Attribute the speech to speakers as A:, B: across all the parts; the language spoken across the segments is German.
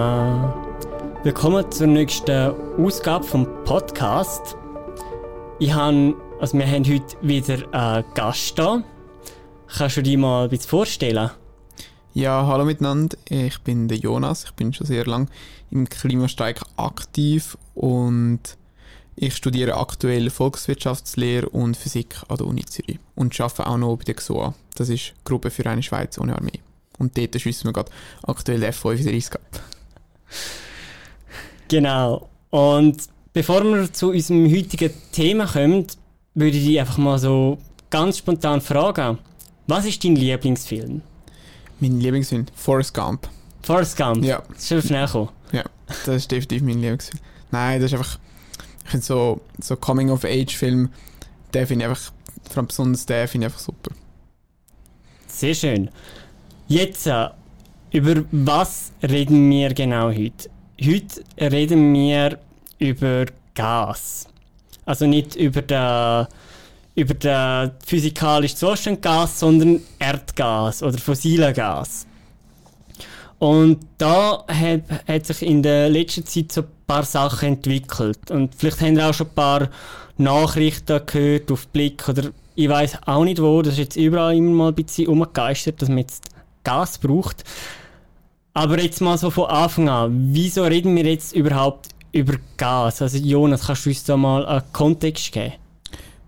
A: zusammen. Willkommen zur nächsten Ausgabe vom Podcast. Ich habe, also wir haben heute wieder einen Gast da. Kannst du dich mal ein bisschen vorstellen?
B: Ja, hallo miteinander. Ich bin der Jonas. Ich bin schon sehr lange im Klimastreik aktiv und ich studiere aktuell Volkswirtschaftslehre und Physik an der Uni Zürich und arbeite auch noch bei der XOA. Das ist Gruppe für eine Schweiz ohne Armee. Und dort schiessen wir gerade aktuell F35 ab.
A: Genau. Und bevor wir zu unserem heutigen Thema kommen, würde ich dich einfach mal so ganz spontan fragen. Was ist dein Lieblingsfilm?
B: Mein Lieblingsfilm? Forrest Gump.
A: Forrest Gump?
B: Ja.
A: Das ist schon schnell gekommen.
B: Ja, das ist definitiv mein Lieblingsfilm. Nein, das ist einfach ich finde so, so Coming-of-Age-Film, der finde ich einfach, vor allem besonders der finde ich einfach super.
A: Sehr schön. Jetzt, äh, über was reden wir genau heute? Heute reden wir über Gas. Also nicht über den, über den physikalischen Zustand Gas, sondern Erdgas oder fossile Gas. Und da hat, hat sich in der letzten Zeit so ein paar Sachen entwickelt. Und vielleicht haben wir auch schon ein paar Nachrichten gehört auf Blick oder ich weiß auch nicht wo. Das ist jetzt überall immer mal ein bisschen umgegeistert, dass man jetzt Gas braucht. Aber jetzt mal so von Anfang an, wieso reden wir jetzt überhaupt über Gas? Also Jonas, kannst du uns da mal einen Kontext geben?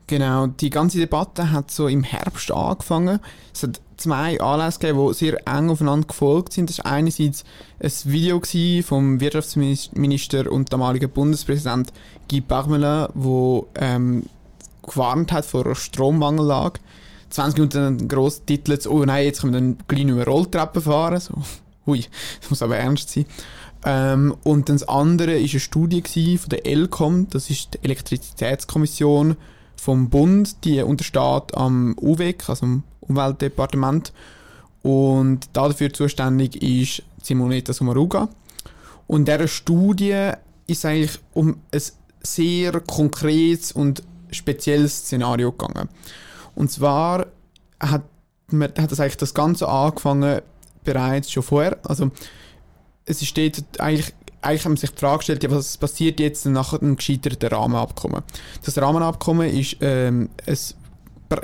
B: Genau, die ganze Debatte hat so im Herbst angefangen. Es hat zwei Anlässe gegeben, die sehr eng aufeinander gefolgt sind. Das war einerseits ein Video vom Wirtschaftsminister und damaligen Bundespräsident Guy Parmelin, der ähm, gewarnt hat vor einer Strommangellage. 20 Minuten ein grosser Titel, oh nein, jetzt können wir dann gleich über Rolltreppen fahren. So, hui, das muss aber ernst sein. Ähm, und dann das andere war eine Studie von der ELCOM, das ist die Elektrizitätskommission vom Bund, die untersteht am UWEC, also am Umweltdepartement. Und dafür zuständig ist Simonetta Sommaruga. Und in dieser Studie ist eigentlich um ein sehr konkretes und spezielles Szenario gegangen. Und zwar hat, man, hat das eigentlich das Ganze angefangen bereits schon vorher. Also es steht eigentlich, eigentlich haben sich die Frage gestellt, ja, was passiert jetzt nach einem gescheiterten Rahmenabkommen? Das Rahmenabkommen ist ähm, ein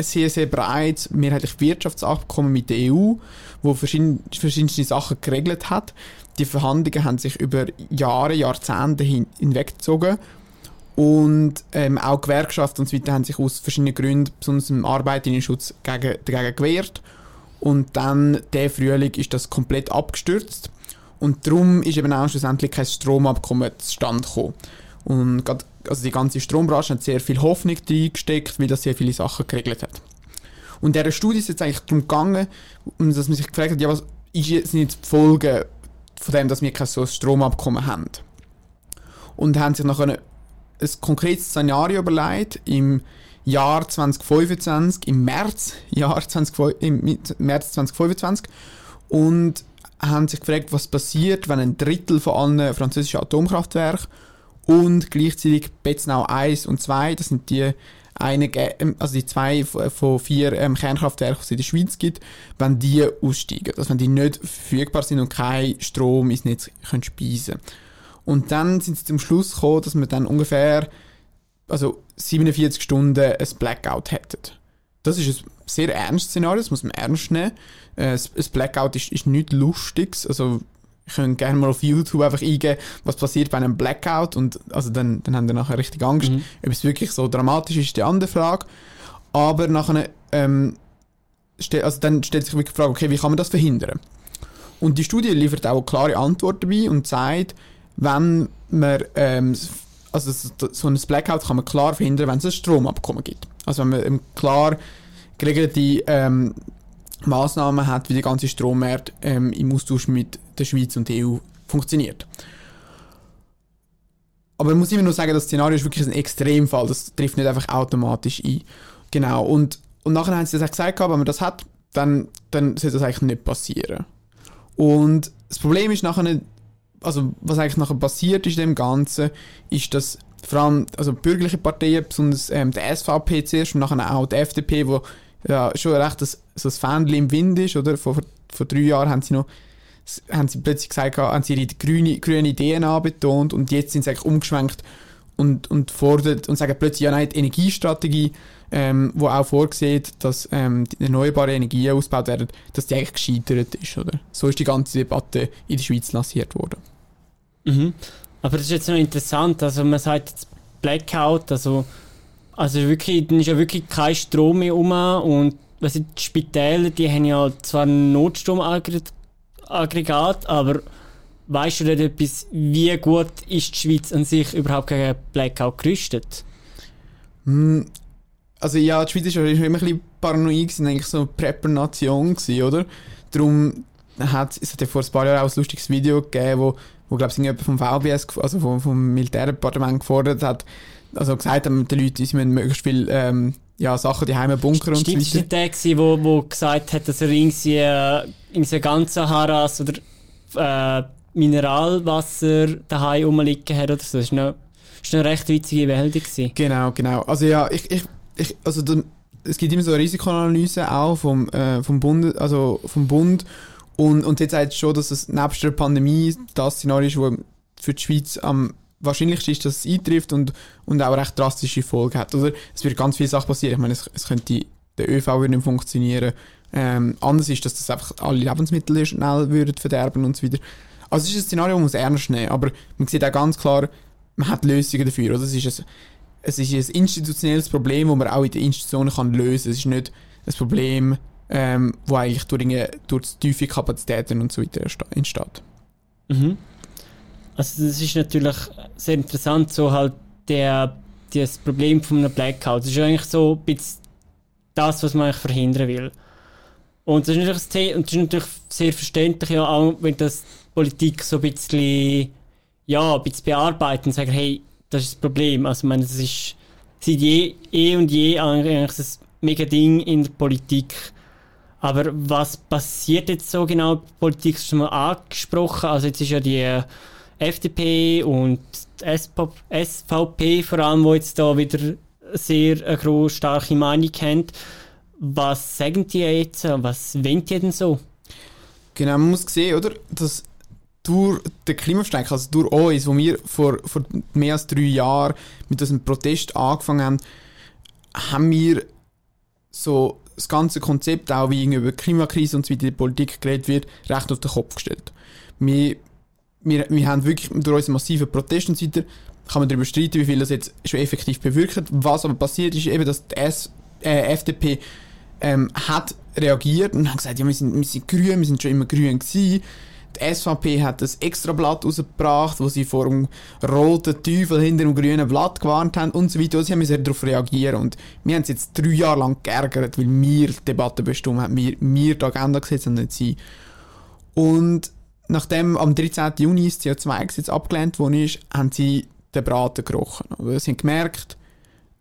B: sehr, sehr breites, mehrheitlich Wirtschaftsabkommen mit der EU, wo verschiedene, verschiedenste Sachen geregelt hat. Die Verhandlungen haben sich über Jahre, Jahrzehnte hin, hinweggezogen und ähm, auch Gewerkschaften und so weiter haben sich aus verschiedenen Gründen, besonders im Arbeiterinnenschutz, gegen, dagegen gewehrt. Und dann, der Frühling, ist das komplett abgestürzt. Und darum ist eben auch schlussendlich kein Stromabkommen zustande gekommen. Und grad, also die ganze Strombranche hat sehr viel Hoffnung reingesteckt, weil das sehr viele Sachen geregelt hat. Und dieser Studie ist jetzt eigentlich darum gegangen, dass man sich gefragt hat, ja, was ist jetzt nicht die Folge von dem, dass wir kein so Stromabkommen haben? Und haben sich nachher ein konkretes Szenario überlegt im Jahr 2025, im März, Jahr 20, im März 2025 und haben sich gefragt, was passiert, wenn ein Drittel von allen französischen Atomkraftwerken und gleichzeitig Betznau 1 und 2, das sind die eine, ähm, also die zwei von vier ähm, Kernkraftwerken, die es in der Schweiz gibt, wenn die aussteigen, also wenn die nicht verfügbar sind und kein Strom ins Netz können speisen. Und dann sind sie zum Schluss gekommen, dass wir dann ungefähr also 47 Stunden ein Blackout hätten. Das ist ein sehr ernstes Szenario, das muss man ernst nehmen. Äh, ein Blackout ist, ist nichts Lustiges. Also, ich könnte gerne mal auf YouTube einfach eingeben, was passiert bei einem Blackout und also dann, dann haben wir nachher richtig Angst. Mhm. Ob es wirklich so dramatisch ist, ist die andere Frage. Aber nachher, ähm, also dann stellt sich wirklich die Frage, okay, wie kann man das verhindern? Und die Studie liefert auch eine klare Antwort dabei und sagt, wenn man, ähm, also so ein Blackout kann man klar verhindern, wenn es ein Stromabkommen gibt. Also wenn man klar geregelte ähm, Maßnahmen hat, wie der ganze Strommarkt ähm, im Austausch mit der Schweiz und der EU funktioniert. Aber man muss immer nur sagen, das Szenario ist wirklich ein Extremfall. Das trifft nicht einfach automatisch ein. Genau. Und, und nachher haben sie das auch gesagt, wenn man das hat, dann, dann sollte das eigentlich nicht passieren. Und das Problem ist nachher also was eigentlich nachher passiert ist dem Ganzen, ist, dass vor allem also bürgerliche Parteien, besonders ähm, der SVP zuerst und nachher auch die FDP, wo ja schon recht das, so ein Fähnchen im Wind ist, oder? Vor, vor drei Jahren haben sie noch haben sie plötzlich gesagt, haben sie ihre grüne, grüne DNA betont und jetzt sind sie eigentlich umgeschwenkt und, und fordert und sagen plötzlich, ja nein, die Energiestrategie, ähm, wo auch vorsieht, dass ähm, erneuerbare Energien ausgebaut werden, dass die eigentlich gescheitert ist, oder? So ist die ganze Debatte in der Schweiz lanciert worden.
A: Mhm. Aber das ist jetzt noch interessant, also man sagt jetzt Blackout, also, also wirklich, dann ist ja wirklich kein Strom mehr um und also die Spitäler, die haben ja zwar ein Notstromaggregat, aber weißt du denn etwas, wie gut ist die Schweiz an sich überhaupt gegen Blackout gerüstet?
B: Also ja, die Schweiz war immer ein bisschen paranoid, gewesen, eigentlich so eine Prepper-Nation oder? Darum hat es hat ja vor ein paar Jahren auch ein lustiges Video gegeben, wo, wo glaube ich, jemand vom VBS, also vom, vom Militärdepartement gefordert hat, also gesagt haben den Leuten, sie müssen möglichst viel ähm, ja, Sachen die Heime bunkern und
A: so weiter. Stimmt, der gewesen, wo, wo gesagt hat, dass er irgendwie, äh, irgendwie ganz Saharas oder äh, Mineralwasser daheim rumliegen hat oder so. Das war eine, eine recht witzige. Gewesen.
B: Genau, genau. Also ja, ich, ich, ich also da, es gibt immer so eine Risikoanalyse auch vom, äh, vom Bund, also vom Bund und, und jetzt sagt schon, dass es nebst der Pandemie das Szenario ist, wo für die Schweiz am wahrscheinlichsten ist, dass es eintrifft und, und auch recht drastische Folgen hat. Oder es wird ganz viele Sachen passieren. Ich meine, es, es könnte, der ÖV würde nicht funktionieren. Ähm, anders ist, dass das einfach alle Lebensmittel schnell würden verderben und so weiter. Also es ist ein Szenario, das man muss ernst nehmen, aber man sieht auch ganz klar, man hat Lösungen dafür. Oder? Es, ist ein, es ist ein institutionelles Problem, das man auch in den Institutionen kann lösen kann. Es ist nicht ein Problem, ähm, eigentlich durch, durch tiefe Kapazitäten und so weiter entsteht.
A: Mhm. Also das ist natürlich sehr interessant, so halt der, das Problem von einem Blackout. Das ist eigentlich so ein das, was man eigentlich verhindern will. Und das ist natürlich, das ist natürlich sehr verständlich, ja, auch wenn das Politik so ein bisschen, ja, ein bisschen bearbeiten und sagen, hey, das ist das Problem. Also, ich meine, das ist seit je, eh und je eigentlich ein mega Ding in der Politik. Aber was passiert jetzt so genau der Politik? Ist schon mal angesprochen. Also, jetzt ist ja die FDP und SVP vor allem, wo jetzt da wieder sehr eine große, starke Meinung haben. Was sagen die jetzt? Was wollen die denn so?
B: Genau, man muss sehen, oder, dass durch den Klimastreik, also durch uns, wo wir vor, vor mehr als drei Jahren mit diesem Protest angefangen haben, haben wir so das ganze Konzept, auch wie über Klimakrise und so weiter in der Politik geredet wird, recht auf den Kopf gestellt. Wir wir, wir haben wirklich durch unseren massiven Protest und so weiter, kann man darüber streiten, wie viel das jetzt schon effektiv bewirkt. Was aber passiert ist eben, dass die S, äh, FDP ähm, hat reagiert und hat gesagt, ja, wir sind, wir sind grün, wir sind schon immer grün gewesen. Die SVP hat das extra Blatt rausgebracht, wo sie vor einem roten Teufel hinter dem grünen Blatt gewarnt haben und so weiter. Sie haben müssen darauf reagieren. Und wir haben es jetzt drei Jahre lang geärgert, weil wir die Debatte bestimmt haben, wir, wir die Agenda gesetzt haben, nicht sie. Und nachdem am 13. Juni das CO2-Gesetz abgelehnt ist, haben sie den Braten gerochen. Sie haben gemerkt,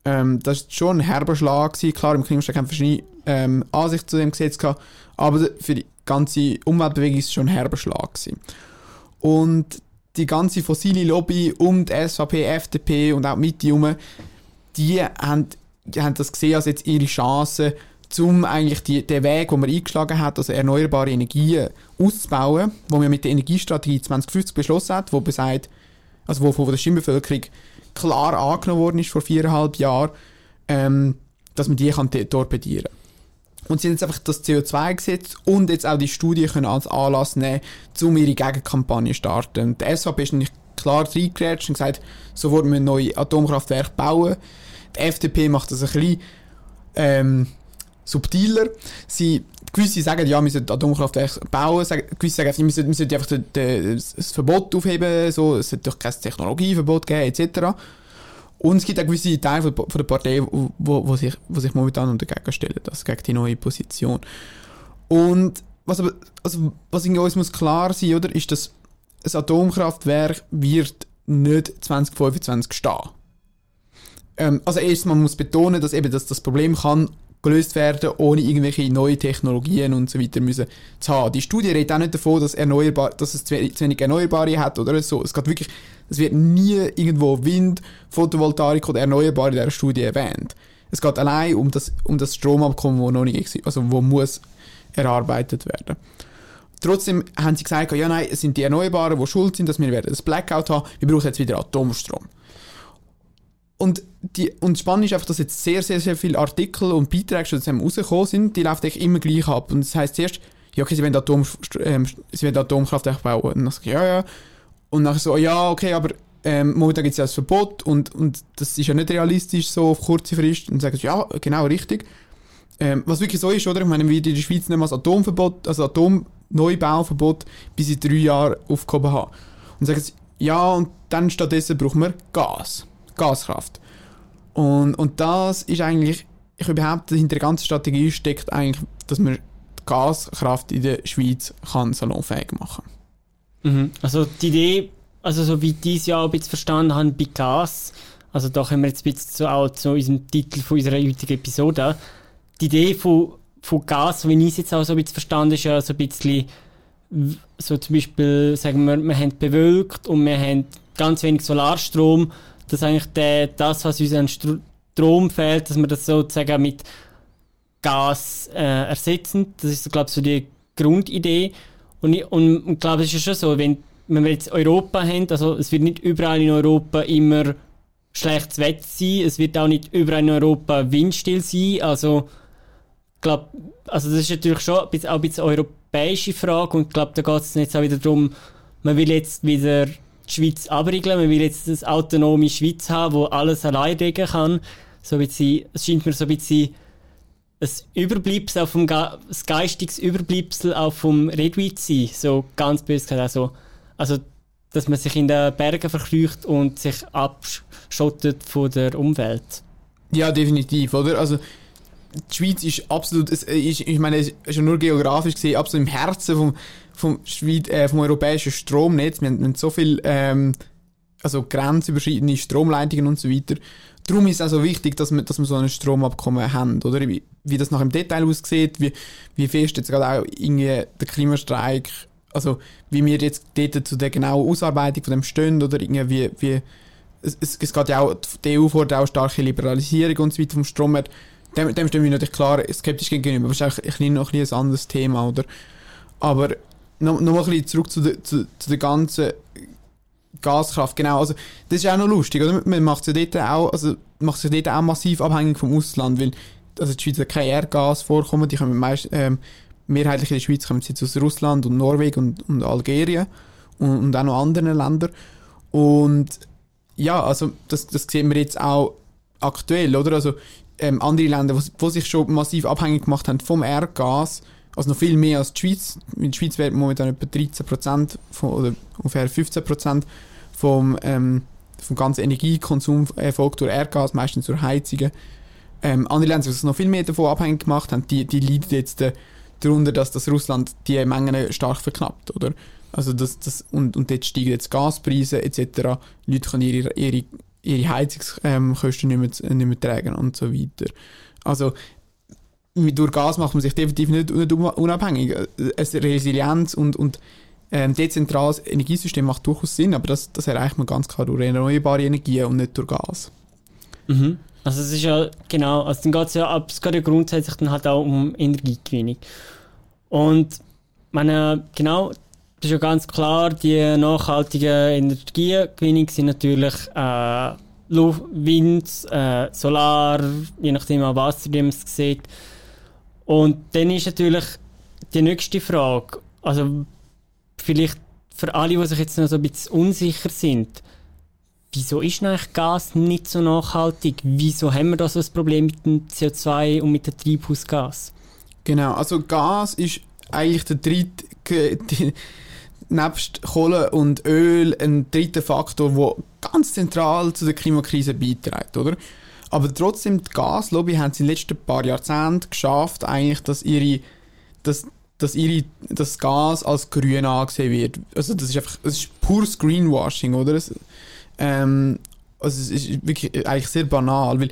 B: ähm, das war schon ein herber Schlag. Gewesen. Klar, im Klimastreik haben verschiedene ähm, Ansichten zu dem Gesetz gehabt, aber für die ganze Umweltbewegung es schon ein herber Schlag. Und die ganze fossile Lobby um die SVP, FDP und auch die herum, die haben, die haben das gesehen als jetzt ihre Chance, um eigentlich die, den Weg, den man eingeschlagen hat, also erneuerbare Energien auszubauen, wo man mit der Energiestrategie 2050 beschlossen hat, wo besagt, also wo von der Stimmbevölkerung klar angenommen worden ist vor viereinhalb Jahren, ähm, dass man die kann torpedieren und sie haben jetzt einfach das CO2-Gesetz und jetzt auch die Studie können als Anlass nehmen, um ihre Gegenkampagne zu starten. Und die SVP ist nämlich klar reingeratscht und gesagt, so wollen wir neue Atomkraftwerke bauen. Die FDP macht das ein bisschen ähm, subtiler. Sie, gewisse sagen, ja, wir sollten Atomkraftwerke bauen, gewisse sagen, wir sollten, wir sollten einfach das Verbot aufheben, so, es sollte doch kein Technologieverbot geben, etc. Und es gibt auch gewisse Teile von, von der Partei, wo, wo, sich, wo sich momentan dagegen stellen, also gegen die neue Position. Und was aber, also, was in uns muss klar sein, oder, ist, dass ein Atomkraftwerk wird nicht 2025 stehen. Ähm, also erstens, man muss betonen, dass eben das, das Problem kann gelöst werden, ohne irgendwelche neue Technologien und so weiter müssen zu haben. Die Studie redet auch nicht davon, dass, erneuerbar, dass es zu wenig Erneuerbare hat oder so. Es geht wirklich, es wird nie irgendwo Wind, Photovoltaik oder Erneuerbare in dieser Studie erwähnt. Es geht allein um das, um das Stromabkommen, das noch nicht also wo muss erarbeitet werden. trotzdem haben sie gesagt, ja nein, es sind die Erneuerbaren, die schuld sind, dass wir werden das Blackout haben, wir brauchen jetzt wieder Atomstrom. Und, die, und spannend ist einfach, dass jetzt sehr, sehr, sehr viele Artikel und Beiträge schon rausgekommen sind, die laufen eigentlich immer gleich ab. Und das heisst zuerst, ja, okay, sie wollen, Atom, ähm, sie wollen Atomkraftwerke bauen. Und dann sage ich, ja, ja. Und dann so, ja, okay, aber ähm, momentan gibt es ja das Verbot und, und das ist ja nicht realistisch so auf kurze Frist. Und sagen sie, ja, genau, richtig. Ähm, was wirklich so ist, oder? Ich meine, wir in der Schweiz nehmen das Atomverbot, also Atomneubauverbot bis in drei Jahren aufgehoben haben. Und sagen sie, ja, und dann stattdessen brauchen wir Gas. Gaskraft. Und, und das ist eigentlich, ich behaupte, hinter der ganzen Strategie steckt eigentlich, dass man die Gaskraft in der Schweiz kann salonfähig machen
A: mhm. Also die Idee, also so wie ich dieses Jahr ein bisschen verstanden habe, bei Gas, also da kommen wir jetzt ein bisschen zu, auch zu unserem Titel von unserer heutigen Episode, die Idee von, von Gas, wie ich es jetzt auch so ein bisschen verstanden ist ja so ein bisschen so zum Beispiel, sagen wir, wir haben bewölkt und wir haben ganz wenig Solarstrom dass eigentlich der, das, was uns an Strom fehlt, dass wir das sozusagen mit Gas äh, ersetzen. Das ist, glaube ich, so die Grundidee. Und ich und, und glaube, es ist schon so, wenn, wenn wir jetzt Europa haben, also es wird nicht überall in Europa immer schlechtes Wetter sein, es wird auch nicht überall in Europa windstill sein, also glaube, also das ist natürlich schon ein bisschen, auch ein bisschen europäische Frage und ich glaube, da geht es jetzt auch wieder darum, man will jetzt wieder die Schweiz abriegeln. Man will jetzt eine autonome Schweiz haben, wo alles allein regeln kann. So bisschen, es scheint mir so ein bisschen ein Überbleibsel auf dem, ein geistiges Überbleibsel auch vom Redweed sein. So ganz böse gesagt. Also, also, dass man sich in den Bergen verkrücht und sich abschottet von der Umwelt.
B: Ja, definitiv, oder? Also, die Schweiz ist absolut, es ist, ich meine, es nur geografisch gesehen, absolut im Herzen vom, vom, Schweiz, äh, vom europäischen Stromnetz. Wir haben, wir haben so viel, ähm, also grenzüberschreitende Stromleitungen und so weiter. Darum ist es auch so wichtig, dass wir, dass wir so ein Stromabkommen haben, oder? Wie, wie das nach im Detail aussieht, wie, wie fest jetzt gerade auch irgendwie der Klimastreik, also wie wir jetzt dort zu der genauen Ausarbeitung von dem stehen, oder irgendwie, wie, es, es geht ja auch, die EU fordert auch starke Liberalisierung und so weiter vom Strommarkt. Dem, dem stehen wir natürlich klar skeptisch gegenüber, das ist eigentlich noch ein, ein anderes Thema, oder? Aber noch, noch ein bisschen zurück zu der, zu, zu der ganzen Gaskraft, genau. Also, das ist auch noch lustig, oder? Man macht sich dort auch, also, macht sich dort auch massiv abhängig vom Ausland, weil, also, die Schweiz hat kein Erdgas vorkommen, die kommen meist, ähm, mehrheitlich in der Schweiz kommen sie jetzt aus Russland und Norwegen und, und Algerien und, und auch noch anderen Ländern. Und, ja, also, das, das sehen wir jetzt auch aktuell, oder? Also, ähm, andere Länder, die sich schon massiv abhängig gemacht haben vom Erdgas, also noch viel mehr als die Schweiz. In der Schweiz wird momentan etwa 13% von, oder ungefähr 15% vom, ähm, vom ganzen Energiekonsum erfolgt durch Erdgas, meistens durch Heizungen. Ähm, andere Länder, die sich noch viel mehr davon abhängig gemacht haben, die, die leiden jetzt äh, darunter, dass das Russland die Mengen stark verknappt, oder? Also das, das, und, und dort steigen jetzt Gaspreise etc. Leute können ihre, ihre, ihre Heizungskosten ähm, nicht, mehr, nicht mehr tragen und so weiter. Also durch Gas macht man sich definitiv nicht, nicht unabhängig. Eine Resilienz und, und ähm, dezentrales Energiesystem macht durchaus Sinn, aber das, das erreicht man ganz klar durch erneuerbare Energien und nicht durch Gas.
A: Mhm. Also es ist ja, genau, also dann geht es ja, es geht ja grundsätzlich dann halt auch um Energiegewinnung. Und meine, genau, ist ja ganz klar, die nachhaltige Energiegewinnung sind natürlich äh, Luft, Wind, äh, Solar, je nachdem auch was man es sieht, und dann ist natürlich die nächste Frage, also vielleicht für alle, die sich jetzt noch so ein bisschen unsicher sind, wieso ist eigentlich Gas nicht so nachhaltig? Wieso haben wir da so ein Problem mit dem CO2 und mit dem Treibhausgas?
B: Genau, also Gas ist eigentlich der dritte, nebst Kohle und Öl ein dritter Faktor, der ganz zentral zu der Klimakrise beiträgt, oder? Aber trotzdem, die Gaslobby haben es in den letzten paar Jahrzehnten geschafft, eigentlich, dass ihre, dass, dass ihre, das Gas als grün angesehen wird. Also das ist einfach, das ist pures Greenwashing, oder? Es, ähm, also es ist wirklich eigentlich sehr banal, weil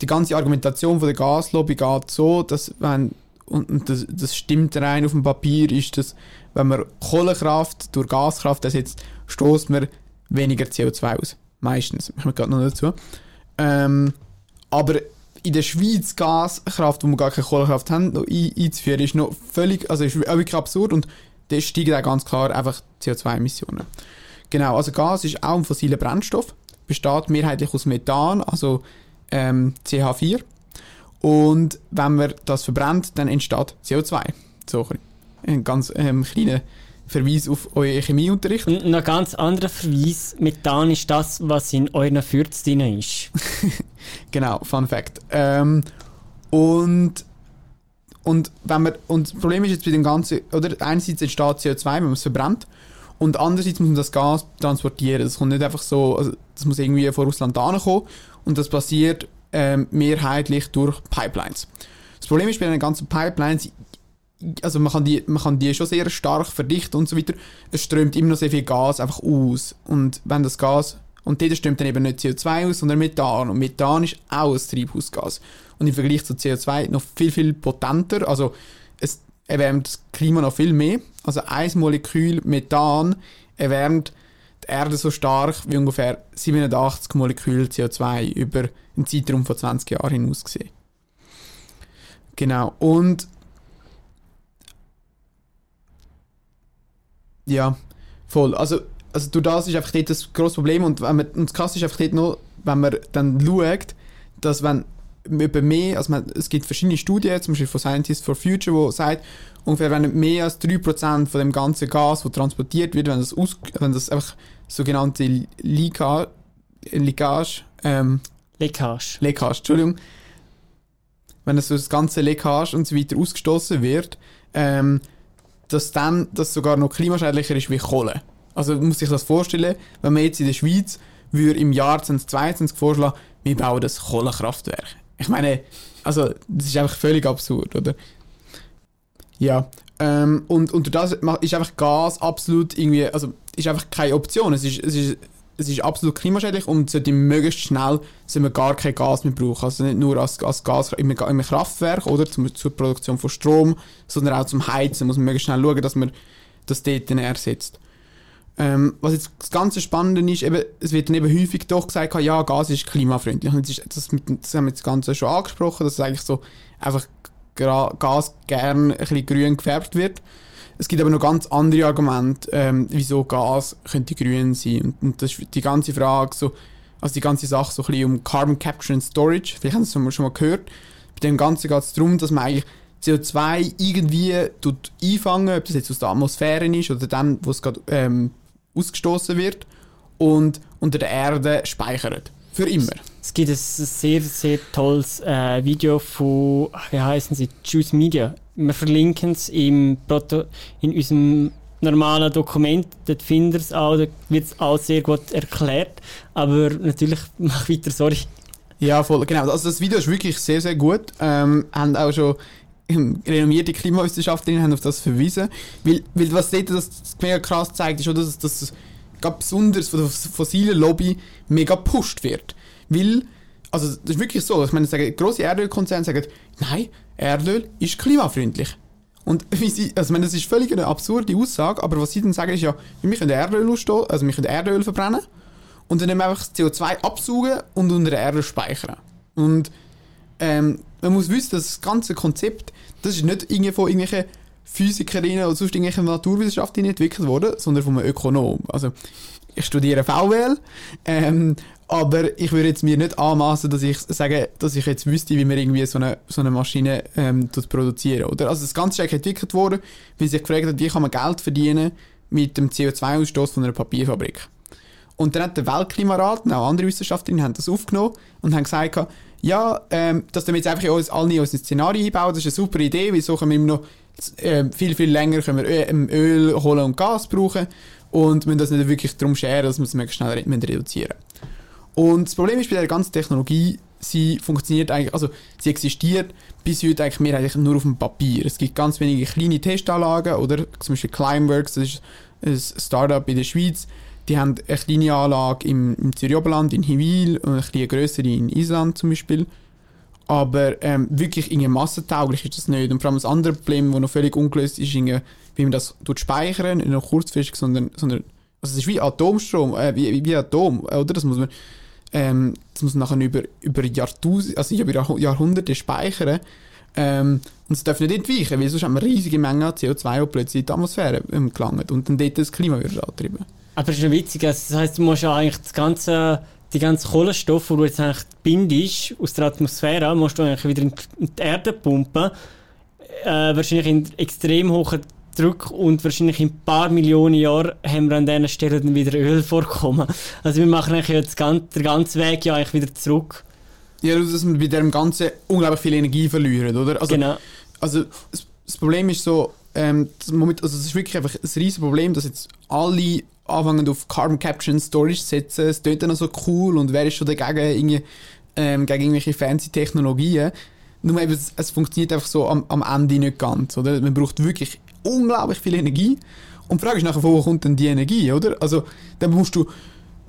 B: die ganze Argumentation von der Gaslobby geht so, dass wenn, und das, das stimmt rein auf dem Papier, ist, dass wenn man Kohlekraft durch Gaskraft ersetzt, stoßt man weniger CO2 aus. Meistens. Ich komme gerade noch dazu. Ähm, aber in der Schweiz Gaskraft, wo wir gar keine Kohlekraft haben, noch ein, einzuführen, ist noch völlig, also ist wirklich absurd und dann steigen auch ganz klar einfach CO2-Emissionen. Genau, also Gas ist auch ein fossiler Brennstoff, besteht mehrheitlich aus Methan, also ähm, CH4. Und wenn man das verbrennt, dann entsteht CO2. So ein ganz ähm, kleiner Verweis auf euren Chemieunterricht.
A: Noch ein ganz anderer Verweis. Methan ist das, was in euren Fürz drin ist.
B: genau, Fun Fact. Ähm, und und, wenn man, und das Problem ist jetzt bei dem Ganzen, oder einerseits entsteht CO2, wenn man es verbrennt, und andererseits muss man das Gas transportieren. Das kommt nicht einfach so, also das muss irgendwie von Russland kommen und das passiert ähm, mehrheitlich durch Pipelines. Das Problem ist bei den ganzen Pipelines, also man kann, die, man kann die schon sehr stark verdichten und so weiter. Es strömt immer noch sehr viel Gas einfach aus. Und wenn das Gas, und dort strömt dann eben nicht CO2 aus, sondern Methan. Und Methan ist auch ein Treibhausgas. Und im Vergleich zu CO2 noch viel, viel potenter. Also es erwärmt das Klima noch viel mehr. Also ein Molekül Methan erwärmt die Erde so stark wie ungefähr 87 Molekül CO2 über einen Zeitraum von 20 Jahren hinaus gesehen. Genau. Und Ja, voll. Also, also durch das ist einfach dort das grosse Problem und, wenn man, und das Krasse ist einfach dort noch, wenn man dann schaut, dass wenn über mehr, also man, es gibt verschiedene Studien, zum Beispiel von Scientists for Future, wo sagt, ungefähr wenn mehr als 3% von dem ganzen Gas, das transportiert wird, wenn das, aus, wenn das einfach sogenannte Leakage, Leakage, ähm,
A: Leckage.
B: Leckage, Entschuldigung, wenn das, das ganze Leckage und so weiter ausgestoßen wird, ähm, dass dann das sogar noch klimaschädlicher ist wie Kohle. Also man muss sich das vorstellen, wenn man jetzt in der Schweiz würde im Jahr 2022 vorschlagen, wir bauen das Kohlekraftwerk. Ich meine, also das ist einfach völlig absurd, oder? Ja, ähm, und unter das ist einfach Gas absolut irgendwie, also ist einfach keine Option. Es ist, es ist es ist absolut klimaschädlich und sollte möglichst schnell sollte man gar kein Gas mehr brauchen. Also nicht nur als, als Gas im, im Kraftwerk oder zum, zur Produktion von Strom, sondern auch zum Heizen. muss man möglichst schnell schauen, dass man das dort ersetzt. Ähm, was jetzt das ganze Spannende ist, eben, es wird dann eben häufig doch gesagt, ja, Gas ist klimafreundlich. Und das, ist, das, mit, das haben wir das Ganze schon angesprochen, dass eigentlich so einfach Gas gern ein bisschen grün gefärbt wird. Es gibt aber noch ganz andere Argumente, ähm, wieso Gas könnte grün sein. Und, und das ist die ganze Frage, so, also die ganze Sache so ein bisschen um Carbon Capture and Storage. Vielleicht haben Sie es schon mal gehört. Bei dem Ganzen geht es darum, dass man eigentlich CO2 irgendwie tut einfangen, ob das jetzt aus der Atmosphäre ist oder dann, wo es gerade ähm, ausgestoßen wird und unter der Erde speichert. Für immer.
A: Es gibt ein sehr, sehr tolles äh, Video von, wie heißen sie, Juice Media. Wir verlinken es im Proto in unserem normalen Dokument. Dort findet es auch, da wird es auch sehr gut erklärt. Aber natürlich, mach weiter, sorry.
B: Ja, voll, genau. Also das Video ist wirklich sehr, sehr gut. Ähm, haben auch schon renommierte Klimawissenschaftlerinnen haben auf das verwiesen. Weil, weil was dort das mega krass zeigt, ist dass, das besonders von der fossilen Lobby mega gepusht wird. Weil, also das ist wirklich so, ich meine, sagen, grosse Erdölkonzerne sagen, nein, Erdöl ist klimafreundlich. Und wie sie, also ich meine, das ist völlig eine absurde Aussage, aber was sie dann sagen ist ja, wir können Erdöl ausstoßen, also wir können Erdöl verbrennen und dann einfach das CO2 absaugen und unter der Erde speichern. Und ähm, man muss wissen, dass das ganze Konzept, das ist nicht irgendwie von irgendwelchen Physikerinnen oder sonst irgendwelchen Naturwissenschaftlern entwickelt worden, sondern von einem Ökonom. Also ich studiere VWL, ähm, aber ich würde jetzt mir nicht anmaßen, dass ich sage, dass ich jetzt wüsste, wie man irgendwie so eine, so eine Maschine ähm, produzieren oder? Also das Ganze ist entwickelt worden, weil sich gefragt hat, wie kann man Geld verdienen mit dem CO2-Ausstoß von einer Papierfabrik. Und dann hat der Weltklimarat und auch andere Wissenschaftler haben das aufgenommen und haben gesagt, ja, ähm, dass wir jetzt einfach in alle in unser Szenario einbauen, das ist eine super Idee, wieso können wir immer noch äh, viel, viel länger können wir Öl, Öl holen und Gas brauchen und müssen das nicht wirklich darum scheren, dass wir es möglichst schnell reduzieren Und das Problem ist bei der ganzen Technologie, sie funktioniert eigentlich, also sie existiert bis heute eigentlich mehrheitlich nur auf dem Papier. Es gibt ganz wenige kleine Testanlagen oder zum Beispiel Climeworks, das ist ein Startup in der Schweiz, die haben eine kleine Anlage im, im Zürich Oberland, in Hiwil und eine kleine größere in Island zum Beispiel. Aber ähm, wirklich irgendwie massentauglich ist das nicht. Und vor allem das andere Problem, das noch völlig ungelöst ist, ist wie man das speichern, nicht nur kurzfristig, sondern, sondern also es ist wie Atomstrom, äh, wie, wie Atom, oder? Das muss man, ähm, das muss nachher über, über also über Jahrhunderte speichern. Ähm, und es darf nicht entweichen, weil sonst haben wir riesige Mengen an CO2, die plötzlich in die Atmosphäre ähm, gelangen und dann dort das Klima wieder antreiben.
A: Aber es ist ja witzig, also das heisst, du musst ja eigentlich das ganze, die ganze Kohlenstoff, die du jetzt eigentlich bindest aus der Atmosphäre, musst du eigentlich wieder in die Erde pumpen. Äh, wahrscheinlich in extrem hohen Druck und wahrscheinlich in ein paar Millionen Jahren haben wir an diesen Stellen dann wieder Öl vorkommen. Also wir machen eigentlich jetzt den ganzen Weg ja eigentlich wieder zurück.
B: Ja, dass wir bei dem Ganzen unglaublich viel Energie verlieren, oder? Also,
A: genau.
B: Also das Problem ist so, ähm, Moment, also es ist wirklich einfach ein riesiges Problem, dass jetzt alle anfangen auf Carbon Capture and Storage setzen. Es tut dann so cool und wer ist schon dagegen, irgendwie, ähm, gegen irgendwelche fancy Technologien. Nur eben, es, es funktioniert einfach so am, am Ende nicht ganz, oder? Man braucht wirklich unglaublich viel Energie. Und die Frage ist nachher, wo kommt denn die Energie, oder? Also, dann musst du,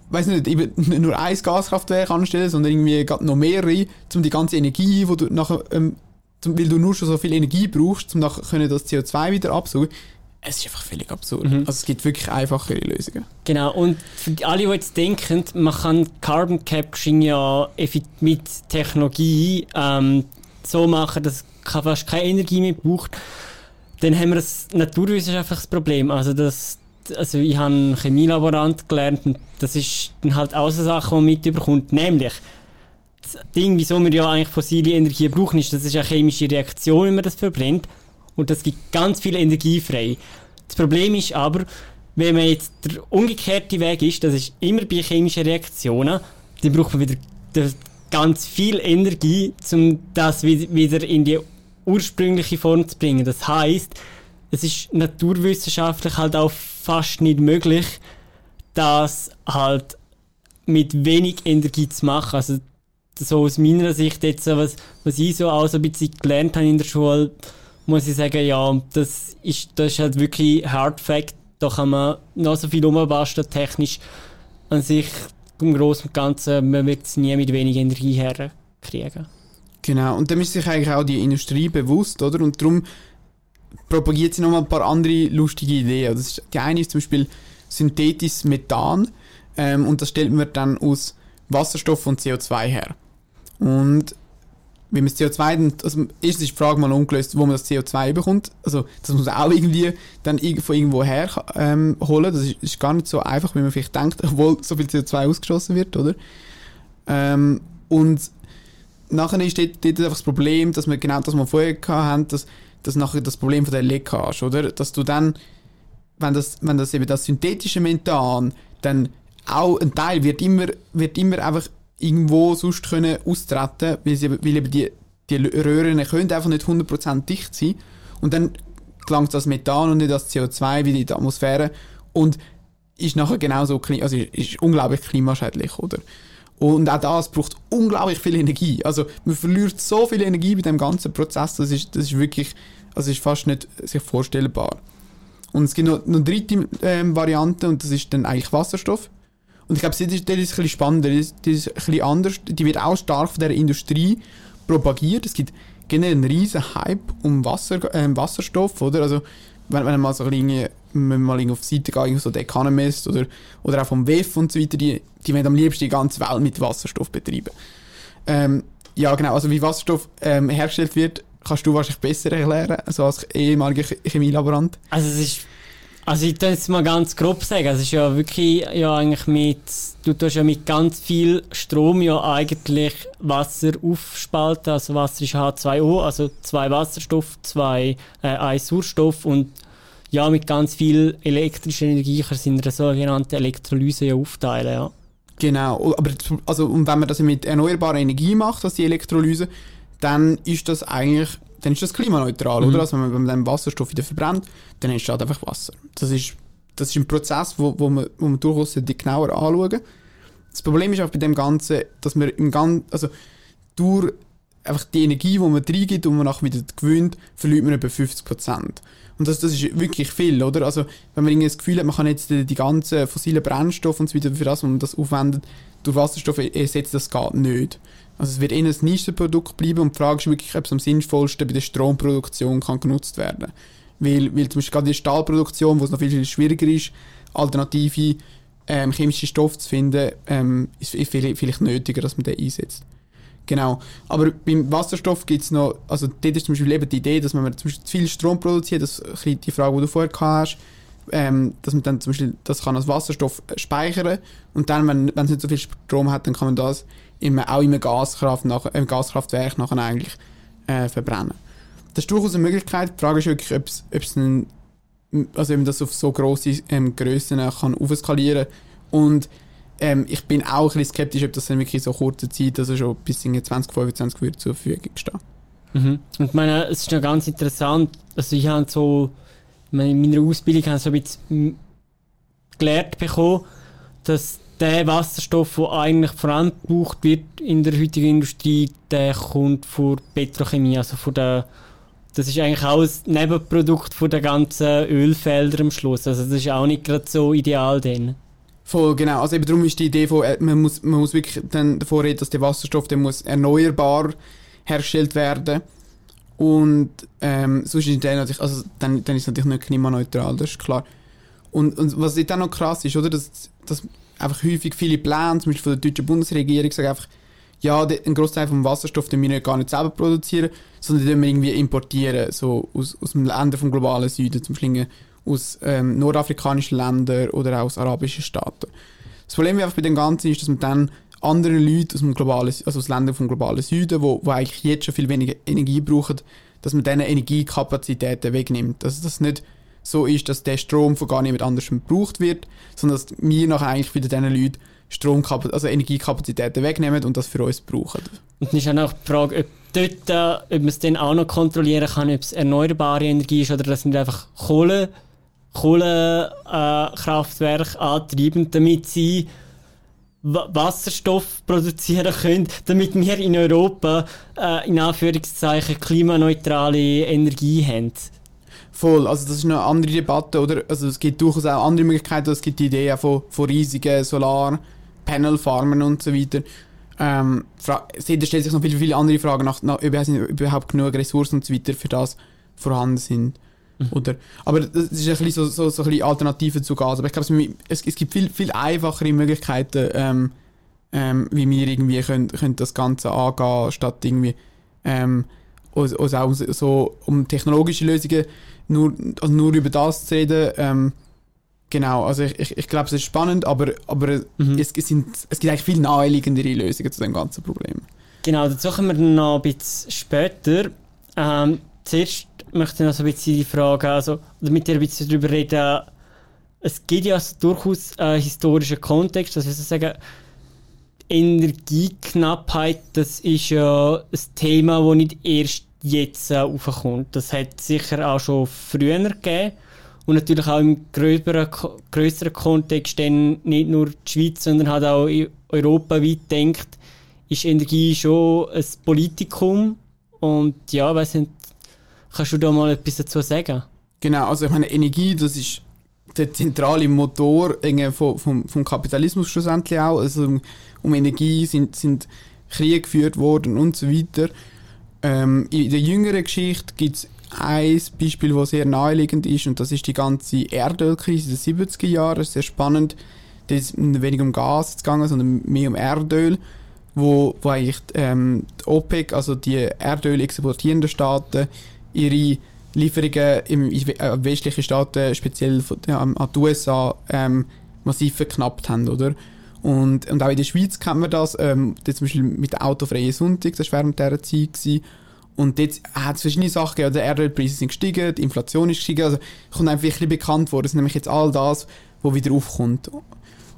B: weiß nicht, eben nur ein Gaskraftwerk anstellen, sondern irgendwie noch mehrere, um die ganze Energie, die du nachher, ähm, weil du nur schon so viel Energie brauchst, um nachher das CO2 wieder absaugen es ist einfach völlig absurd. Mhm. Also es gibt wirklich einfachere Lösungen.
A: Genau, und für alle, die jetzt denken, man kann Carbon Capturing ja mit Technologie ähm, so machen, dass es fast keine Energie mehr braucht, dann haben wir ein naturwissenschaftliches Problem. Also, das, also ich habe einen Chemielaborant gelernt und das ist dann halt auch eine Sache, die man mitbekommt. Nämlich, das Ding, wieso wir ja eigentlich fossile Energie brauchen, ist, das ist eine chemische Reaktion, wenn man das verbrennt. Und das gibt ganz viel Energie frei. Das Problem ist aber, wenn man jetzt der umgekehrte Weg ist, das ist immer bei chemischen Reaktionen, dann braucht man wieder ganz viel Energie, um das wieder in die ursprüngliche Form zu bringen. Das heißt, es ist naturwissenschaftlich halt auch fast nicht möglich, das halt mit wenig Energie zu machen. Also so aus meiner Sicht jetzt, was, was ich so auch so ein bisschen gelernt habe in der Schule, muss ich sagen, ja, das ist, das ist halt wirklich Hard Fact. Da kann man noch so viel umbasteln, technisch an sich im Großen und Ganzen, man wird es nie mit wenig Energie herkriegen.
B: Genau, und dann ist sich eigentlich auch die Industrie bewusst, oder? Und darum propagiert sie nochmal ein paar andere lustige Ideen. Das ist, die eine ist zum Beispiel synthetisches Methan ähm, und das stellt man dann aus Wasserstoff und CO2 her. Und wie man das CO2 dann, also erstens ist die Frage mal ungelöst, wo man das CO2 bekommt. Also das muss man auch irgendwie dann von irgendwo her ähm, holen. Das ist, ist, gar nicht so einfach, wie man vielleicht denkt, obwohl so viel CO2 ausgeschossen wird, oder? Ähm, und nachher ist dort, dort einfach das Problem, dass wir genau das, was wir vorher hatten, dass, dass nachher das Problem von der Leckage, oder? Dass du dann, wenn das, wenn das eben das synthetische Methan, dann auch ein Teil wird immer, wird immer einfach irgendwo sonst können austreten, weil, sie, weil eben die, die Röhren können einfach nicht 100% dicht sein. Und dann gelangt das Methan und nicht das CO2 wieder in die Atmosphäre und ist nachher genauso, also ist unglaublich klimaschädlich, oder? Und auch das braucht unglaublich viel Energie. Also man verliert so viel Energie bei dem ganzen Prozess, das ist, das ist wirklich, also ist fast nicht sich vorstellbar. Und es gibt noch, noch eine dritte ähm, Variante und das ist dann eigentlich Wasserstoff. Und ich glaube, das ist, das ist ein bisschen spannender, das ist, das ist ein bisschen anders. Die wird auch stark von der Industrie propagiert. Es gibt generell einen riesen Hype um Wasser, äh, Wasserstoff, oder? Also wenn, wenn man mal so irgendwie, wenn man auf die Seite geht, so The Economist oder, oder auch vom WEF und so weiter, die, die wollen am liebsten die ganze Welt mit Wasserstoff betreiben. Ähm, ja, genau, also wie Wasserstoff ähm, hergestellt wird, kannst du wahrscheinlich besser erklären, also als ehemaliger Chemielaborant.
A: Also es ist, also ich kann jetzt mal ganz grob sagen, es ist ja wirklich ja eigentlich mit, du tust ja mit ganz viel Strom ja eigentlich Wasser aufspalten, also Wasser ist H2O, also zwei Wasserstoff, zwei, äh, ein Sauerstoff und ja, mit ganz viel elektrischer Energie kannst du in einer sogenannten Elektrolyse ja aufteilen, ja.
B: Genau, aber also, und wenn man das mit erneuerbarer Energie macht, also die Elektrolyse, dann ist das eigentlich, dann ist das klimaneutral, mhm. oder? Also wenn man, den Wasserstoff wieder verbrennt, dann entsteht einfach Wasser. Das ist, das ist ein Prozess, wo, wo, man, wo man durchaus genauer anschauen Das Problem ist auch bei dem Ganzen, dass man im Ganzen, also durch einfach die Energie, die man reingibt und man nachher wieder gewöhnt, verliert man etwa 50 Prozent. Und das, das ist wirklich viel, oder? Also, wenn man irgendwie das Gefühl hat, man kann jetzt die, die ganzen fossilen Brennstoffe und so weiter, für das, was man das aufwendet, durch Wasserstoff ersetzt, das geht nicht. Also, es wird eher ein Nischenprodukt bleiben und die Frage ist wirklich, ob es am sinnvollsten bei der Stromproduktion kann genutzt werden kann. Weil, weil zum Beispiel gerade die Stahlproduktion, wo es noch viel, viel schwieriger ist, alternative ähm, chemische Stoffe zu finden, ähm, ist vielleicht nötiger, dass man den einsetzt. Genau. Aber beim Wasserstoff gibt es noch, also dort ist zum Beispiel eben die Idee, dass man zum Beispiel zu viel Strom produziert, das ist die Frage, die du vorher hast, ähm, dass man dann zum Beispiel das kann als Wasserstoff speichern und dann, wenn, es nicht so viel Strom hat, dann kann man das immer, auch im Gaskraft nach, im Gaskraftwerk nachher eigentlich äh, verbrennen. Das ist durchaus eine Möglichkeit. Die Frage ist wirklich, ob es also eben das auf so grosse ähm, Grössen kann aufskalieren und ähm, ich bin auch ein bisschen skeptisch, ob das dann wirklich so kurze Zeit, also schon bis in 2025 wird zur Verfügung stehen.
A: Mhm. Und ich meine, es ist ja ganz interessant, also ich habe so, in meiner Ausbildung habe ich so ein bisschen gelernt bekommen, dass der Wasserstoff, der eigentlich vor allem gebraucht wird in der heutigen Industrie, der kommt von Petrochemie, also von der das ist eigentlich auch ein Nebenprodukt von der ganzen Ölfelder am Schluss. Also das ist auch nicht gerade so ideal dann.
B: Voll, genau. Also eben darum ist die Idee von, äh, man muss, man muss wirklich dann davor reden, dass der Wasserstoff, der muss erneuerbar hergestellt werden. Und ähm, sonst ist der natürlich, also dann, dann ist es natürlich nicht klimaneutral, das ist klar. Und, und was dann noch krass ist, oder, dass, dass einfach häufig viele Pläne, zum Beispiel von der deutschen Bundesregierung, sagen einfach, ja, ein Großteil vom Wasserstoff, den wir gar nicht selber produzieren, sondern den wir irgendwie importieren, so aus, aus dem Ländern vom globalen Süden, zum Beispiel aus ähm, nordafrikanischen Ländern oder auch aus arabischen Staaten. Das Problem bei dem Ganzen ist, dass man dann andere Leute aus, dem globalen, also aus Ländern vom globalen Süden, wo, wo eigentlich jetzt schon viel weniger Energie brauchen, dass man denen Energiekapazitäten wegnimmt. Dass das nicht so ist, dass der Strom von gar niemand anderem gebraucht wird, sondern dass wir nachher eigentlich wieder diesen Leuten Stromkapazität, also Energiekapazitäten wegnehmen und das für uns brauchen.
A: Und dann ist auch noch die Frage, ob dort, äh, ob man es dann auch noch kontrollieren kann, ob es erneuerbare Energie ist oder das sind einfach Kohle, Kohlekraftwerke antreiben, damit sie Wasserstoff produzieren können, damit wir in Europa äh, in Anführungszeichen klimaneutrale Energie haben.
B: Voll, also das ist eine andere Debatte, oder? Also es gibt durchaus auch andere Möglichkeiten, es gibt die Idee von, von riesigen Solar-Panel-Farmen und so weiter. Ähm, da stellt sich noch viele, viele andere Fragen nach, nach überhaupt genug Ressourcen und so weiter für das vorhanden sind. Mhm. Oder, aber das ist ein bisschen so, so, so ein bisschen Alternative zu Gas. Aber ich glaube, es, es gibt viel, viel einfachere Möglichkeiten, ähm, ähm, wie wir irgendwie können, können das Ganze angehen, statt irgendwie ähm, also, also auch so um technologische Lösungen nur, also nur über das zu reden. Ähm, genau, also ich, ich, ich glaube, es ist spannend, aber, aber mhm. es, es, sind, es gibt eigentlich viel naheliegendere Lösungen zu dem ganzen Problem.
A: Genau, dazu kommen wir noch ein bisschen später. Ähm, zuerst möchte noch so ein bisschen die Frage, also mit dir ein bisschen darüber reden, es gibt ja also durchaus einen historischen Kontext, also ich sagen, Energieknappheit, das ist ja ein Thema, das nicht erst jetzt äh, aufkommt. Das hat sicher auch schon früher gegeben. Und natürlich auch im größeren, größeren Kontext, denn nicht nur die Schweiz, sondern halt auch Europa weit denkt, ist Energie schon ein Politikum. Und ja, weiß nicht, kannst du da mal etwas dazu sagen?
B: Genau, also ich meine, Energie, das ist der zentrale Motor vom, vom, Kapitalismus schlussendlich auch. Also um, um Energie sind, sind Kriege geführt worden und so weiter. Ähm, in der jüngeren Geschichte gibt es ein Beispiel, das sehr naheliegend ist, und das ist die ganze Erdölkrise der 70er Jahre. Sehr spannend. Da ist weniger um Gas gegangen, sondern mehr um Erdöl, wo, wo eigentlich ähm, die OPEC, also die Erdöl exportierenden Staaten, ihre Lieferungen in äh, westlichen Staaten, speziell an die USA, ähm, massiv verknappt haben, oder? Und, und auch in der Schweiz kennt man das, ähm, zum Beispiel mit der autofreien Sonntag, das war während dieser Zeit. Gewesen. Und jetzt hat es verschiedene Sachen gegeben, die Erdölpreise sind gestiegen, die Inflation ist gestiegen, also kommt einfach wirklich bekannt worden, das ist nämlich jetzt all das, was wieder aufkommt.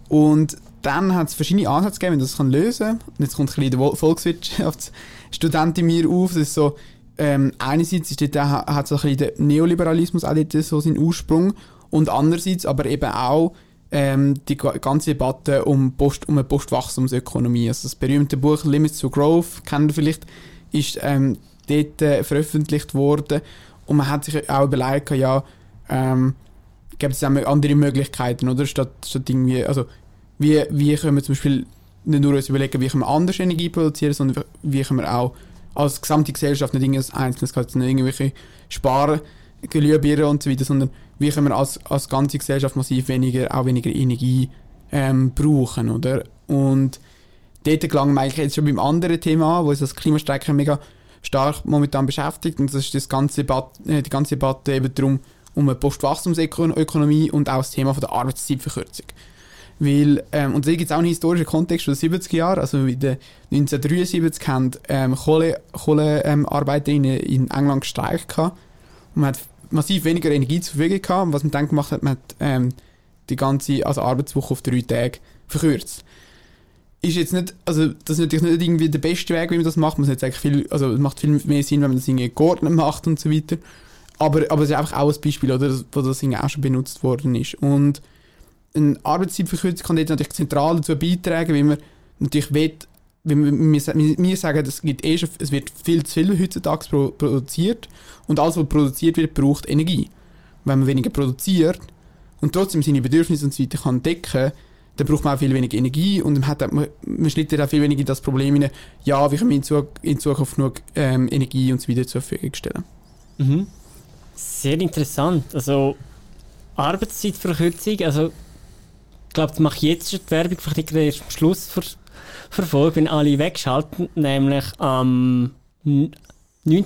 B: Und dann hat es verschiedene Ansätze gegeben, wie man das lösen kann. Jetzt kommt ein bisschen der Volkswirtschaftsstudent in mir auf, das ist so, ähm, einerseits ist dort, hat so ein der Neoliberalismus auch dort so seinen Ursprung und andererseits aber eben auch ähm, die ganze Debatte um, Post, um eine Postwachstumsökonomie. Also das berühmte Buch Limits to Growth, kennen ihr vielleicht, ist ähm, dort äh, veröffentlicht worden und man hat sich auch überlegt, ja, ähm, gibt es auch andere Möglichkeiten, oder? Statt, statt irgendwie, also wie, wie können wir zum Beispiel nicht nur uns überlegen, wie können wir anders Energie produzieren, sondern wie können wir auch als gesamte Gesellschaft nicht irgendwas Einzelnes, nicht irgendwelche Sparen, Glühbirnen und so weiter, sondern wie können wir als, als ganze Gesellschaft massiv weniger, auch weniger Energie ähm, brauchen, oder? Und dort gelangen wir eigentlich jetzt schon beim anderen Thema an, wo uns das Klimastreiken mega stark momentan beschäftigt. Und das ist das ganze Debatte, äh, die ganze Debatte eben darum, um eine Postwachstumsökonomie und auch das Thema von der Arbeitszeitverkürzung. Weil, ähm, und da gibt es auch einen historischen Kontext von den 70er Jahren. Also in den 1973 haben ähm, Kohlearbeiterinnen Kohle, ähm, in England gestreikt. Und man hat massiv weniger Energie zur Verfügung gehabt. Und was man dann gemacht hat, man hat ähm, die ganze also Arbeitswoche auf drei Tage verkürzt. Ist jetzt nicht, also das ist natürlich nicht irgendwie der beste Weg, wie man das macht. Man jetzt eigentlich viel, also es macht viel mehr Sinn, wenn man das irgendwie geordnet macht und so weiter. Aber, aber es ist einfach auch ein Beispiel, oder, wo das irgendwie auch schon benutzt worden ist. Und eine Arbeitszeitverkürzung kann dort natürlich zentral dazu beitragen, weil man natürlich will, wir, wir, sagen, es, gibt eh schon, es wird viel zu viel heutzutage produziert und alles, was produziert wird, braucht Energie. Wenn man weniger produziert und trotzdem seine Bedürfnisse und so weiter kann decken, dann braucht man auch viel weniger Energie und man, hat, man, man schlittert auch viel weniger in das Problem hinein, ja, wie können wir in, in Zukunft genug ähm, Energie und so weiter zur Verfügung stellen.
A: Mhm. Sehr interessant. Also Arbeitszeitverkürzung, also ich glaube, das mache ich jetzt schon die Werbung, vielleicht erst am Schluss ver verfolgen, wenn alle wegschalten, nämlich am 9.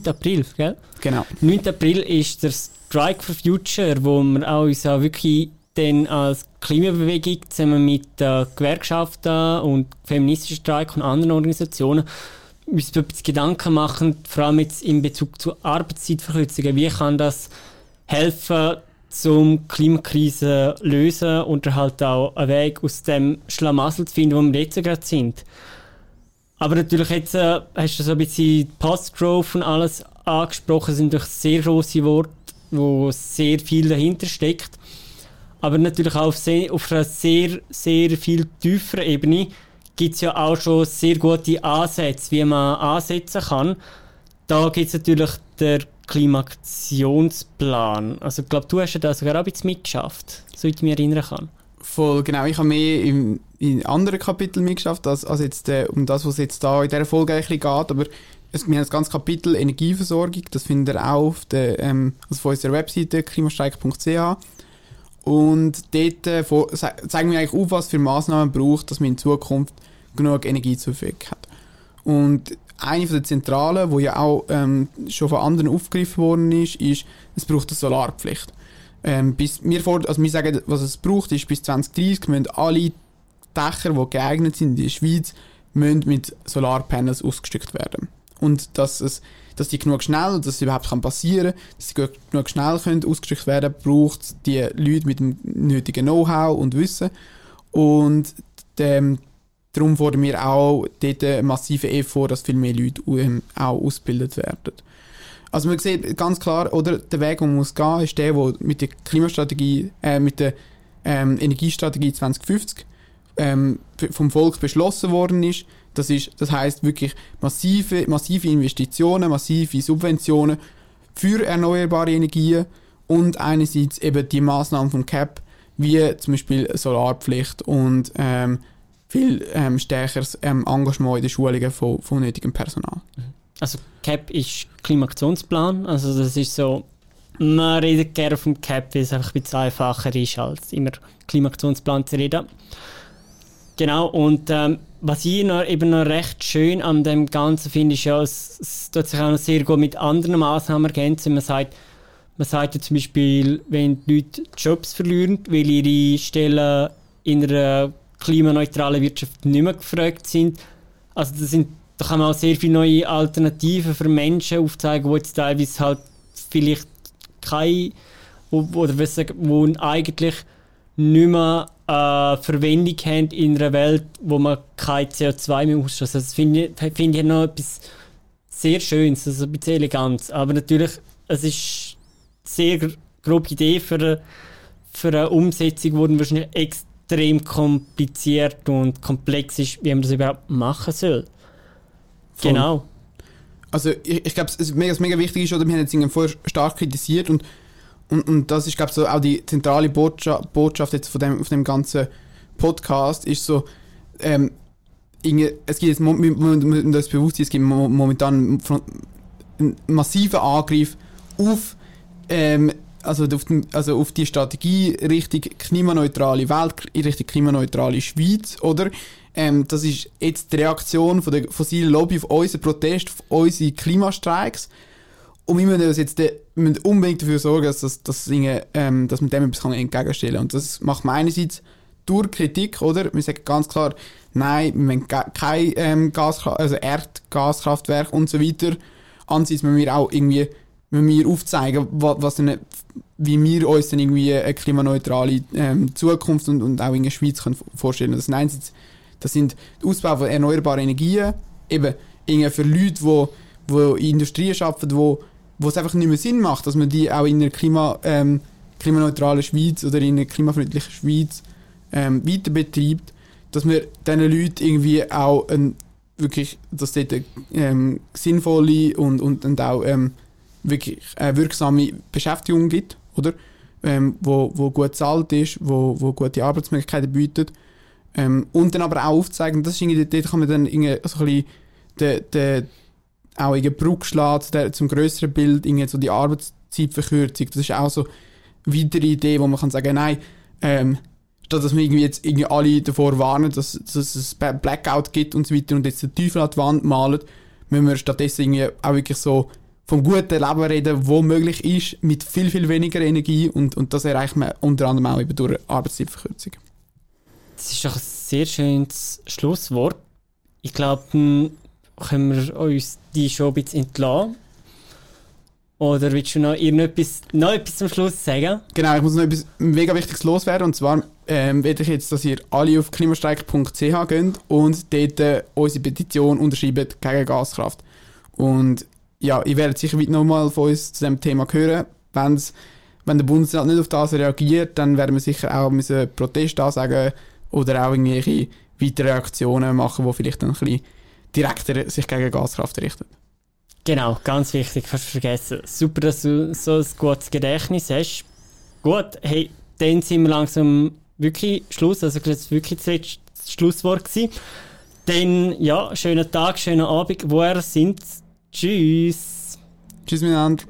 A: April, gell?
B: Genau.
A: 9. April ist der Strike for Future, wo wir auch uns auch wirklich dann als Klimabewegung zusammen mit der Gewerkschaften und feministischen Streik und anderen Organisationen uns Gedanken machen, vor allem jetzt in Bezug zu Arbeitszeitverkürzungen. Wie kann das helfen, zum Klimakrise lösen und halt auch einen Weg aus dem Schlamassel zu finden, wo wir jetzt gerade sind. Aber natürlich jetzt äh, hast du so ein bisschen Post-Growth und alles angesprochen, das sind durch sehr große Worte, wo sehr viel dahinter steckt. Aber natürlich auch auf, sehr, auf einer sehr, sehr viel tieferen Ebene gibt es ja auch schon sehr gute Ansätze, wie man ansetzen kann. Da gibt es natürlich der Klimaktionsplan. Also ich glaube, du hast ja da sogar auch ein bisschen mitgeschafft, so ich mich erinnern kann.
B: Voll, genau. Ich habe mehr im, in anderen Kapiteln mitgeschafft, als, als jetzt, äh, um das, was jetzt da in dieser Folge eigentlich geht. Aber es, wir haben das ganze Kapitel Energieversorgung, das findet ihr auch auf, der, ähm, also auf unserer Webseite klimastreik.ch. Und dort äh, vor, zeigen wir eigentlich auf, was für Maßnahmen braucht, dass man in Zukunft genug Energie zur Verfügung hat. Und eine der Zentralen, die ja auch ähm, schon von anderen aufgegriffen worden ist, ist, es braucht eine Solarpflicht. Ähm, bis wir, vor, also wir sagen, was es braucht, ist bis 2030 müssen alle Dächer, die geeignet sind in der Schweiz, müssen mit Solarpanels ausgestückt werden. Und dass, es, dass die genug schnell, dass es überhaupt kann passieren kann, dass sie genug schnell können ausgestückt werden braucht die Leute mit dem nötigen Know-how und Wissen. Und dem, Darum fordern wir auch dort einen massiven Effort, dass viel mehr Leute ähm, auch ausgebildet werden. Also man sieht ganz klar, oder der Weg, den man muss gehen, ist der, der mit der Klimastrategie, äh, mit der ähm, Energiestrategie 2050 ähm, vom Volk beschlossen worden ist. Das ist, das heißt wirklich massive, massive Investitionen, massive Subventionen für erneuerbare Energien und einerseits eben die Maßnahmen vom CAP, wie zum Beispiel Solarpflicht und ähm, viel ähm, stärkeres ähm, Engagement in den Schulungen von, von nötigem Personal. Mhm.
A: Also CAP ist Klimaktionsplan, also das ist so, man redet gerne vom CAP, weil es einfach ein bisschen einfacher ist, als immer Klimaktionsplan zu reden. Genau, und ähm, was ich noch, eben noch recht schön an dem Ganzen finde, ist ja, es, es tut sich auch noch sehr gut mit anderen Maßnahmen ergänzen. Man sagt, man sagt ja zum Beispiel, wenn die Leute Jobs verlieren, weil ihre Stellen in einer klimaneutrale Wirtschaft nicht mehr gefragt sind. Also das sind, da kann man auch sehr viele neue Alternativen für Menschen aufzeigen, die jetzt teilweise halt vielleicht keine, oder was sagen, wo eigentlich nicht mehr äh, Verwendung haben in einer Welt, wo man kein CO2 mehr ausstößt. Also das finde ich, find ich noch etwas sehr Schönes, also ein bisschen elegant. Aber natürlich, es ist eine sehr grobe Idee für eine, für eine Umsetzung, die wahrscheinlich extrem extrem kompliziert und komplex ist, wie man das überhaupt machen soll. Voll. Genau.
B: Also ich, ich glaube, was mega, mega wichtig ist, oder wir haben jetzt vorher stark kritisiert und, und, und das ist, glaube ich, so auch die zentrale Botschaft, Botschaft jetzt von dem, von dem ganzen Podcast, ist so, ähm, es gibt jetzt, müssen uns bewusst es gibt momentan einen massiven Angriff auf ähm, also auf, den, also auf die Strategie Richtung klimaneutrale Welt, Richtung klimaneutrale Schweiz, oder? ähm, das ist jetzt die Reaktion von der fossilen Lobby auf unseren Protest, auf unsere Klimastreiks. Und wir müssen uns jetzt müssen unbedingt dafür sorgen, dass, das, dass, ähm, dass man dem etwas entgegenstellen kann. Und das macht man einerseits durch Kritik, oder? Wir sagen ganz klar, nein, wir wollen kein ähm, Gaskraft, also Erdgaskraftwerk und so weiter. Andererseits müssen wir auch irgendwie müssen wir aufzeigen, was, was denn, wie wir uns dann irgendwie eine klimaneutrale ähm, Zukunft und, und auch in der Schweiz können vorstellen können. Das, einerseits, das sind der Ausbau von erneuerbaren Energien, eben für Leute, die, die in Industrien arbeiten, wo, wo es einfach nicht mehr Sinn macht, dass man die auch in einer Klima, ähm, klimaneutralen Schweiz oder in einer klimafreundlichen Schweiz ähm, weiter betreibt, dass man diesen Leuten irgendwie auch ein, wirklich, dass dort eine ähm, sinnvolle und, und, und auch ähm, wirklich eine wirksame Beschäftigung gibt, oder? Ähm, wo, wo gut zahlt ist, wo, wo gute Arbeitsmöglichkeiten bietet. Ähm, und dann aber auch aufzeigen, das ist irgendwie, dort kann man dann irgendwie so ein bisschen de, de, auch eine Brücke schlagen zum größeren Bild, irgendwie so die Arbeitszeitverkürzung. Das ist auch so eine weitere Idee, wo man kann sagen, nein, ähm, statt dass man irgendwie jetzt irgendwie alle davor warnen, dass, dass es Blackout gibt und so weiter und jetzt den Teufel an die Wand malen, müssen wir stattdessen irgendwie auch wirklich so vom guten Leben reden, wo möglich ist, mit viel, viel weniger Energie und, und das erreicht man unter anderem auch eben durch Arbeitszeitverkürzung.
A: Das ist doch ein sehr schönes Schlusswort. Ich glaube, dann können wir uns die schon ein bisschen entlassen. Oder willst du noch irgendetwas noch etwas zum Schluss sagen?
B: Genau, ich muss noch etwas mega Wichtiges loswerden. Und zwar ähm, will ich jetzt, dass ihr alle auf klimastreik.ch geht und dort äh, unsere Petition unterschreibt gegen Gaskraft. Und ja, ich werde sicher nochmal von uns zu diesem Thema hören. Wenn's, wenn der Bundesrat nicht auf das reagiert, dann werden wir sicher auch müssen Protest ansagen oder auch irgendwelche weitere Reaktionen machen, die vielleicht dann ein bisschen direkter sich gegen Gaskraft richten.
A: Genau, ganz wichtig, fast vergessen. Super, dass du so ein gutes Gedächtnis hast. Gut, hey, dann sind wir langsam wirklich Schluss, also das wirklich das Schlusswort gewesen. Dann, ja, schönen Tag, schönen Abend, wo ihr sind. Tschüss.
B: Tschüss miteinander.